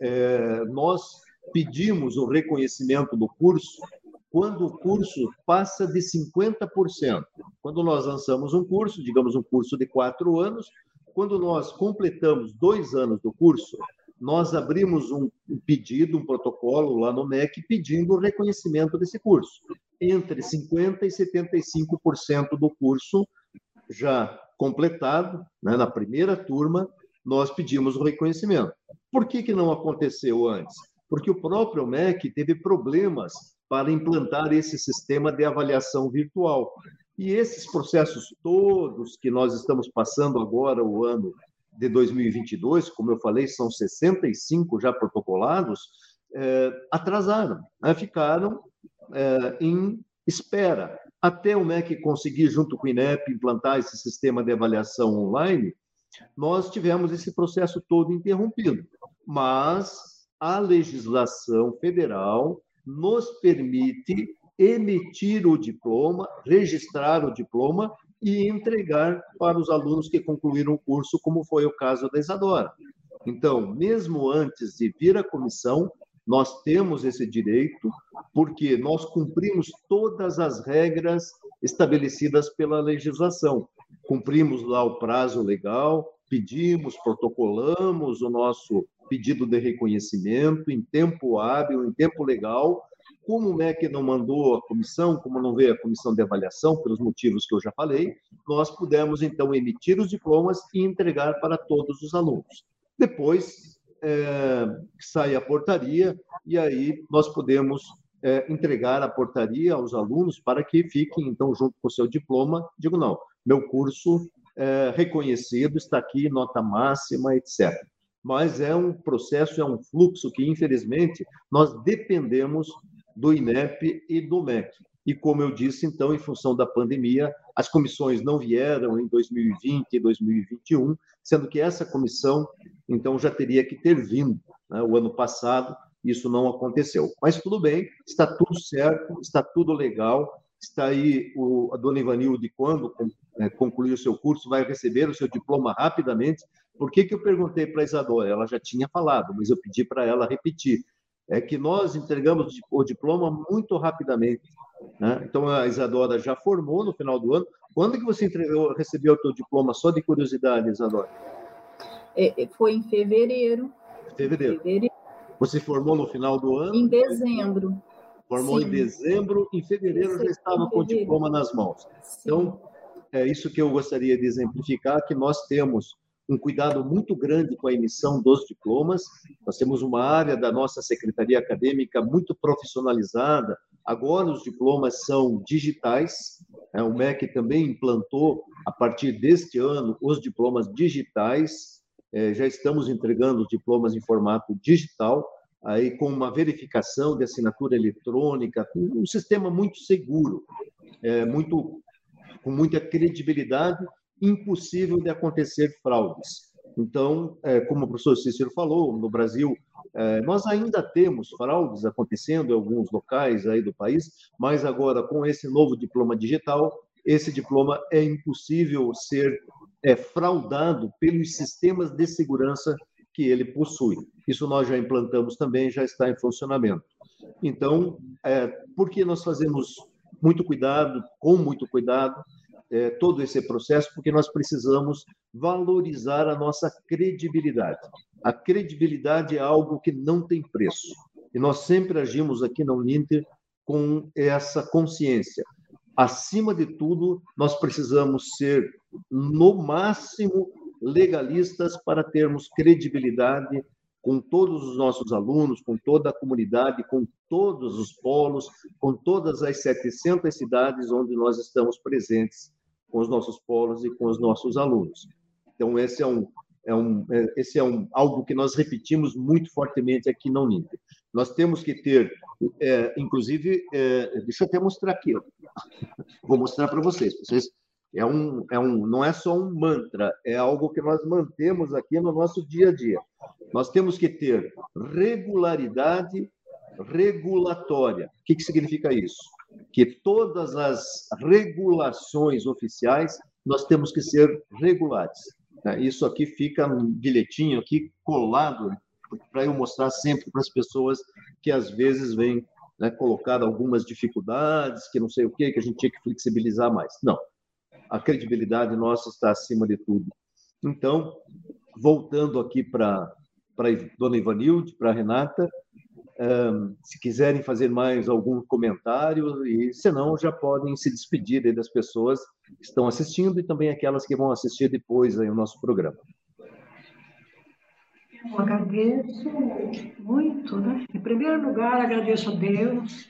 é, nós pedimos o reconhecimento do curso quando o curso passa de 50%. Quando nós lançamos um curso, digamos um curso de quatro anos, quando nós completamos dois anos do curso, nós abrimos um pedido, um protocolo lá no MEC pedindo o reconhecimento desse curso. Entre 50% e 75% do curso já completado, né, na primeira turma, nós pedimos o reconhecimento. Por que, que não aconteceu antes? Porque o próprio MEC teve problemas para implantar esse sistema de avaliação virtual. E esses processos todos que nós estamos passando agora, o ano de 2022, como eu falei, são 65 já protocolados, é, atrasaram, né? ficaram é, em espera. Até o MEC conseguir, junto com o INEP, implantar esse sistema de avaliação online, nós tivemos esse processo todo interrompido. Mas a legislação federal nos permite emitir o diploma, registrar o diploma e entregar para os alunos que concluíram o curso, como foi o caso da Isadora. Então, mesmo antes de vir à comissão, nós temos esse direito, porque nós cumprimos todas as regras estabelecidas pela legislação. Cumprimos lá o prazo legal, pedimos, protocolamos o nosso pedido de reconhecimento em tempo hábil, em tempo legal, como o MEC não mandou a comissão, como não veio a comissão de avaliação, pelos motivos que eu já falei, nós pudemos, então, emitir os diplomas e entregar para todos os alunos. Depois, é, sai a portaria, e aí nós podemos é, entregar a portaria aos alunos para que fiquem, então, junto com o seu diploma. Digo, não, meu curso é reconhecido, está aqui, nota máxima, etc. Mas é um processo, é um fluxo que, infelizmente, nós dependemos do INEP e do MEC. E como eu disse, então, em função da pandemia, as comissões não vieram em 2020 e 2021, sendo que essa comissão, então, já teria que ter vindo né, o ano passado, isso não aconteceu. Mas tudo bem, está tudo certo, está tudo legal, está aí o, a dona Ivanilde, quando é, concluir o seu curso, vai receber o seu diploma rapidamente. Por que, que eu perguntei para a Isadora? Ela já tinha falado, mas eu pedi para ela repetir é que nós entregamos o diploma muito rapidamente. Né? Então, a Isadora já formou no final do ano. Quando que você entregou, recebeu o seu diploma? Só de curiosidade, Isadora. É, é, foi em fevereiro. Fevereiro. fevereiro. Você formou no final do ano? Em dezembro. Formou Sim. em dezembro, em fevereiro já estava com o diploma nas mãos. Sim. Então, é isso que eu gostaria de exemplificar, que nós temos um cuidado muito grande com a emissão dos diplomas. Nós temos uma área da nossa secretaria acadêmica muito profissionalizada. Agora os diplomas são digitais. Né? O MEC também implantou, a partir deste ano, os diplomas digitais. É, já estamos entregando os diplomas em formato digital, aí com uma verificação de assinatura eletrônica, um sistema muito seguro, é, muito com muita credibilidade impossível de acontecer fraudes. Então, é, como o professor Cícero falou, no Brasil é, nós ainda temos fraudes acontecendo em alguns locais aí do país, mas agora com esse novo diploma digital, esse diploma é impossível ser é, fraudado pelos sistemas de segurança que ele possui. Isso nós já implantamos também, já está em funcionamento. Então, é, por que nós fazemos muito cuidado, com muito cuidado, é, todo esse processo, porque nós precisamos valorizar a nossa credibilidade. A credibilidade é algo que não tem preço. E nós sempre agimos aqui na Uninter com essa consciência. Acima de tudo, nós precisamos ser, no máximo, legalistas para termos credibilidade com todos os nossos alunos, com toda a comunidade, com todos os polos, com todas as 700 cidades onde nós estamos presentes com os nossos polos e com os nossos alunos. Então, esse é um, é um, é, esse é um, algo que nós repetimos muito fortemente aqui na Uninter. Nós temos que ter, é, inclusive, é, deixa eu até mostrar aqui, ó. vou mostrar para vocês. vocês é um, é um, não é só um mantra, é algo que nós mantemos aqui no nosso dia a dia. Nós temos que ter regularidade regulatória. O que, que significa isso? Que todas as regulações oficiais nós temos que ser regulares. Né? Isso aqui fica um bilhetinho aqui colado para eu mostrar sempre para as pessoas que às vezes vêm né, colocar algumas dificuldades, que não sei o que, que a gente tinha que flexibilizar mais. Não, a credibilidade nossa está acima de tudo. Então, voltando aqui para para Dona Ivanilde, para Renata, se quiserem fazer mais algum comentário, e se não, já podem se despedir das pessoas que estão assistindo e também aquelas que vão assistir depois aí o nosso programa. Eu agradeço muito, né? Em primeiro lugar, agradeço a Deus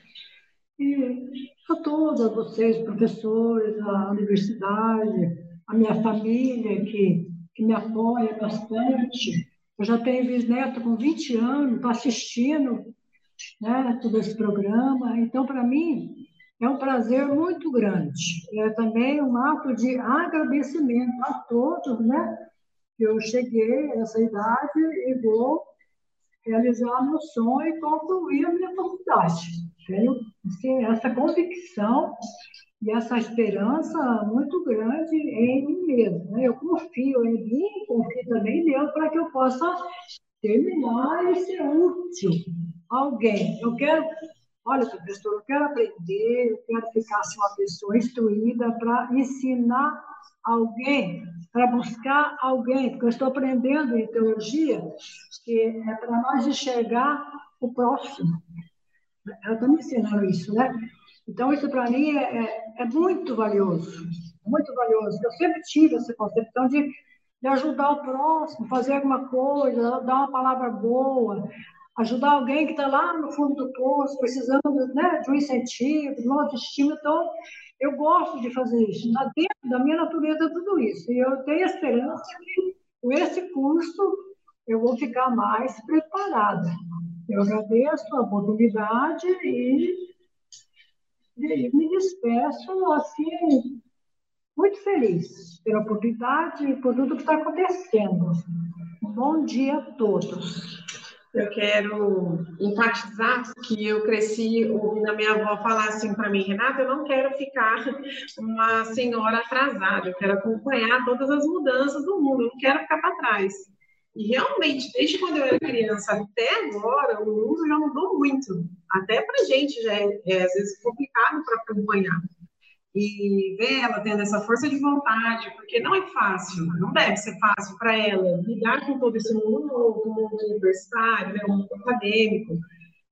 e a todos vocês, professores, a universidade, a minha família que, que me apoia bastante. Eu já tenho bisneto com 20 anos, está assistindo né, todo esse programa. Então, para mim, é um prazer muito grande. É também um ato de agradecimento a todos, né? Eu cheguei a essa idade e vou realizar meu sonho e concluir a minha faculdade. Tenho assim, essa convicção e essa esperança muito grande em mim mesmo. Né? Eu confio em mim, confio também em Deus para que eu possa terminar e ser útil alguém. Eu quero Olha, professor, eu quero aprender, eu quero ficar assim, uma pessoa instruída para ensinar alguém, para buscar alguém, porque eu estou aprendendo em teologia que é para nós enxergar o próximo. Ela está me ensinando isso, né? Então, isso para mim é, é, é, muito valioso, muito valioso. Eu sempre tive essa concepção de, de ajudar o próximo, fazer alguma coisa, dar uma palavra boa, ajudar alguém que está lá no fundo do poço, precisando né, de um incentivo, de uma autoestima. Então, eu gosto de fazer isso. Está dentro da minha natureza tudo isso. E eu tenho esperança que com esse curso eu vou ficar mais preparada. Eu agradeço a oportunidade e, e me despeço assim, muito feliz pela oportunidade e por tudo que está acontecendo. Bom dia a todos eu quero enfatizar que eu cresci ouvindo a minha avó falar assim para mim, Renata, eu não quero ficar uma senhora atrasada, eu quero acompanhar todas as mudanças do mundo, eu não quero ficar para trás. E realmente, desde quando eu era criança até agora, o mundo já mudou muito. Até para gente já é, é às vezes complicado para acompanhar e ver ela tendo essa força de vontade, porque não é fácil, não deve ser fácil para ela lidar com todo esse mundo novo, mundo universitário, né, mundo acadêmico,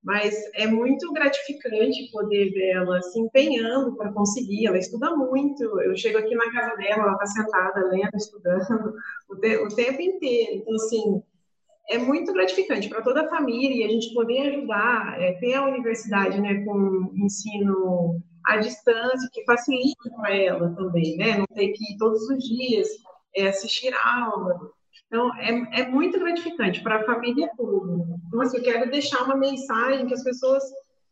mas é muito gratificante poder ver ela se empenhando para conseguir. Ela estuda muito. Eu chego aqui na casa dela, ela está sentada lendo, estudando *laughs* o, te o tempo inteiro. Então, assim, é muito gratificante para toda a família e a gente poder ajudar, é, ter a universidade né, com ensino à distância, que facilita para ela também, né? Não ter que ir todos os dias é, assistir a aula. Então, é, é muito gratificante para a família toda. Então, assim, eu quero deixar uma mensagem que as pessoas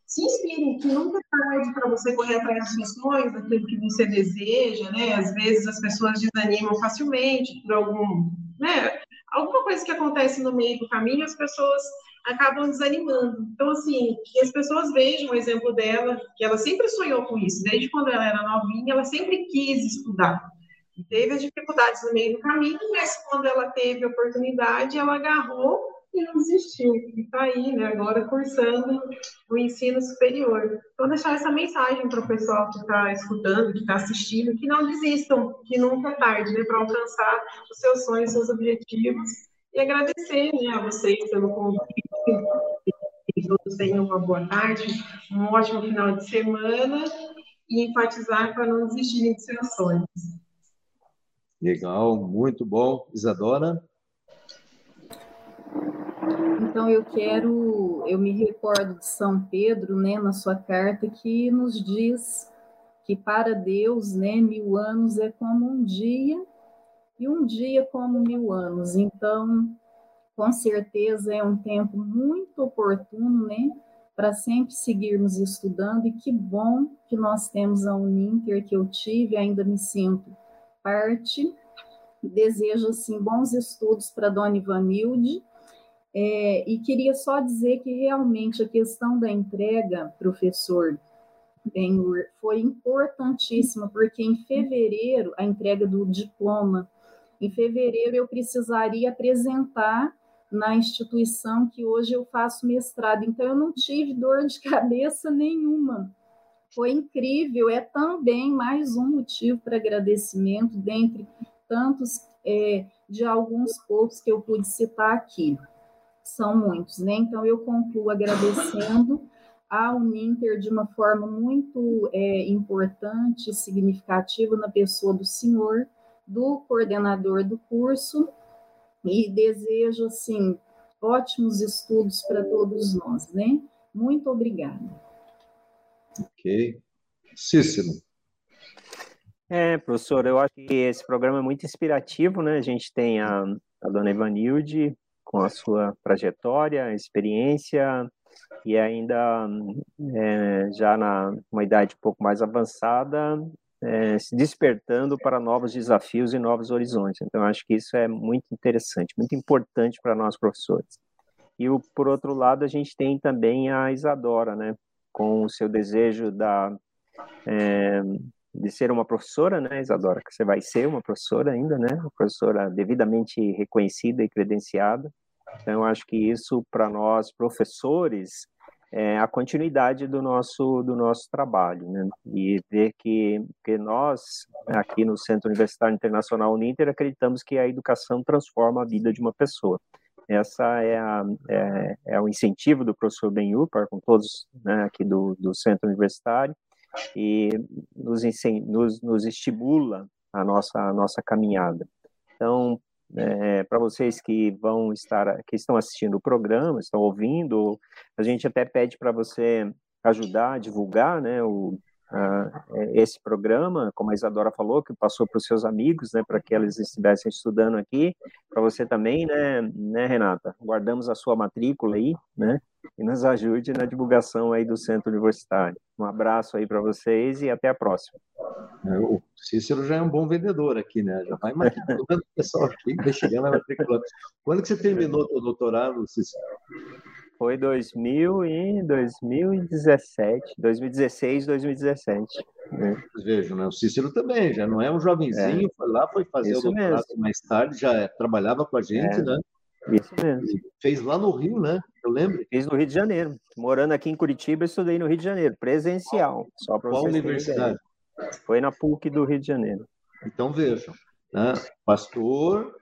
se inspirem, que nunca é tarde para você correr atrás das sonhos, daquilo que você deseja, né? Às vezes as pessoas desanimam facilmente por algum, né? Alguma coisa que acontece no meio do caminho, as pessoas acabam desanimando. Então, assim, que as pessoas vejam o exemplo dela, que ela sempre sonhou com isso, desde quando ela era novinha, ela sempre quis estudar. Teve as dificuldades no meio do caminho, mas quando ela teve a oportunidade, ela agarrou e não desistiu. E está aí, né, agora cursando o ensino superior. Então, deixar essa mensagem para o pessoal que está escutando, que está assistindo, que não desistam, que nunca é tarde, né, para alcançar os seus sonhos, os seus objetivos e agradecer né, a vocês pelo convite. Que todos tenham uma boa tarde, um ótimo final de semana e enfatizar para não desistirem de seus sonhos. Legal, muito bom. Isadora? Então, eu quero, eu me recordo de São Pedro, né, na sua carta, que nos diz que para Deus, né, mil anos é como um dia e um dia como mil anos. Então, com certeza é um tempo muito oportuno, né? Para sempre seguirmos estudando, e que bom que nós temos a Uninter que eu tive, ainda me sinto parte. Desejo, assim, bons estudos para Dona Ivanilde, é, e queria só dizer que realmente a questão da entrega, professor Benhur, foi importantíssima, porque em fevereiro, a entrega do diploma, em fevereiro eu precisaria apresentar na instituição que hoje eu faço mestrado. Então, eu não tive dor de *laughs* cabeça nenhuma. Foi incrível, é também mais um motivo para agradecimento, dentre tantos, é, de alguns poucos que eu pude citar aqui. São muitos, né? Então, eu concluo agradecendo a Uninter de uma forma muito é, importante e significativa na pessoa do senhor, do coordenador do curso, e desejo, assim, ótimos estudos para todos nós, né? Muito obrigada. Ok. Cícero. É, professor, eu acho que esse programa é muito inspirativo, né? A gente tem a, a dona Ivanilde com a sua trajetória, experiência, e ainda é, já na uma idade um pouco mais avançada, é, se despertando para novos desafios e novos horizontes. Então, acho que isso é muito interessante, muito importante para nós professores. E, por outro lado, a gente tem também a Isadora, né, com o seu desejo da, é, de ser uma professora, né, Isadora, que você vai ser uma professora ainda, né, uma professora devidamente reconhecida e credenciada. Então, acho que isso, para nós professores, é, a continuidade do nosso do nosso trabalho, né? E ver que, que nós aqui no Centro Universitário Internacional Uninter acreditamos que a educação transforma a vida de uma pessoa. Essa é, a, é, é o incentivo do professor Benhur para com todos né, aqui do, do Centro Universitário e nos, nos, nos estimula a nossa a nossa caminhada. Então, é, para vocês que vão estar, que estão assistindo o programa, estão ouvindo, a gente até pede para você ajudar a divulgar, né, o, a, é, esse programa, como a Isadora falou, que passou para os seus amigos, né, para que eles estivessem estudando aqui, para você também, né, né, Renata? Guardamos a sua matrícula aí, né, e nos ajude na divulgação aí do Centro Universitário. Um abraço aí para vocês e até a próxima. É, o Cícero já é um bom vendedor aqui, né? Já vai matriculando *laughs* o pessoal aqui, chegando, vai matriculando. Quando que você terminou o doutorado, Cícero? Foi 2000 e 2017, 2016, 2017. Né? Vejo, né? O Cícero também, já não é um jovenzinho, é. foi lá, foi fazer Isso o doutorado mesmo. mais tarde, já é, trabalhava com a gente, é. né? Isso mesmo. fez lá no Rio, né? Eu lembro. Fiz no Rio de Janeiro. Morando aqui em Curitiba, estudei no Rio de Janeiro, presencial. Só Qual universidade? Foi na PUC do Rio de Janeiro. Então vejam, né? pastor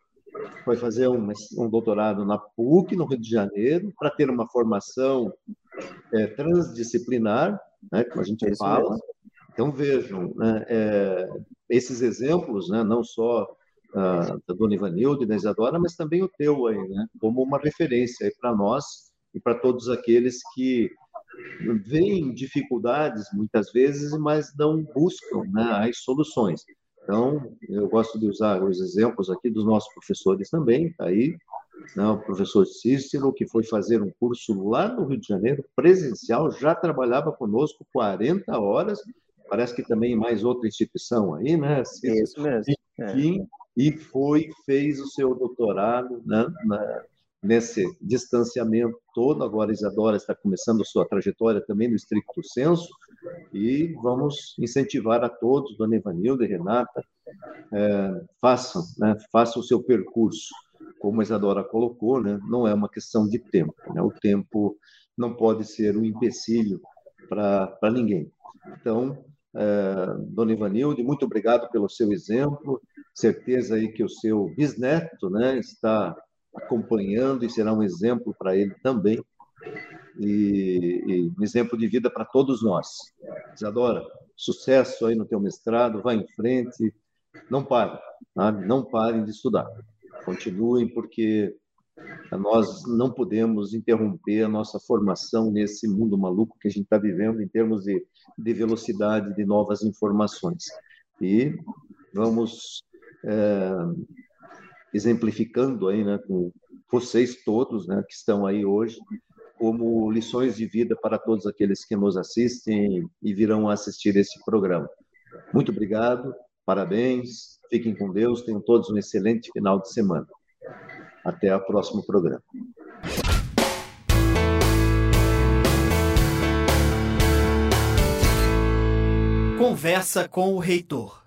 foi fazer um, um, doutorado na PUC, no Rio de Janeiro, para ter uma formação é, transdisciplinar, né, como a gente é fala. Mesmo. Então vejam, né, é, esses exemplos, né, não só uh, da Dona Ivanilde, da Isadora, mas também o teu aí, né, como uma referência para nós e para todos aqueles que veem dificuldades muitas vezes, mas não buscam né, as soluções. Então, eu gosto de usar os exemplos aqui dos nossos professores também, tá aí, né, o professor Cícero, que foi fazer um curso lá no Rio de Janeiro, presencial, já trabalhava conosco 40 horas, parece que também mais outra instituição aí, né? Cícero? Isso mesmo. É. E foi, fez o seu doutorado né, na, nesse distanciamento todo. Agora Isadora está começando sua trajetória também no estricto senso e vamos incentivar a todos, Dona Ivanilda e Renata, é, façam, né, façam o seu percurso. Como a Isadora colocou, né, não é uma questão de tempo. Né, o tempo não pode ser um empecilho para ninguém. Então, Dona Ivanilde, muito obrigado pelo seu exemplo. Certeza aí que o seu bisneto né, está acompanhando e será um exemplo para ele também e, e, um exemplo de vida para todos nós. Isadora, sucesso aí no teu mestrado, vá em frente, não sabe? não parem de estudar, continuem porque nós não podemos interromper a nossa formação nesse mundo maluco que a gente está vivendo em termos de, de velocidade de novas informações. E vamos é, exemplificando aí, né, com vocês todos, né, que estão aí hoje, como lições de vida para todos aqueles que nos assistem e virão assistir esse programa. Muito obrigado, parabéns, fiquem com Deus, tenham todos um excelente final de semana. Até o próximo programa. Conversa com o reitor.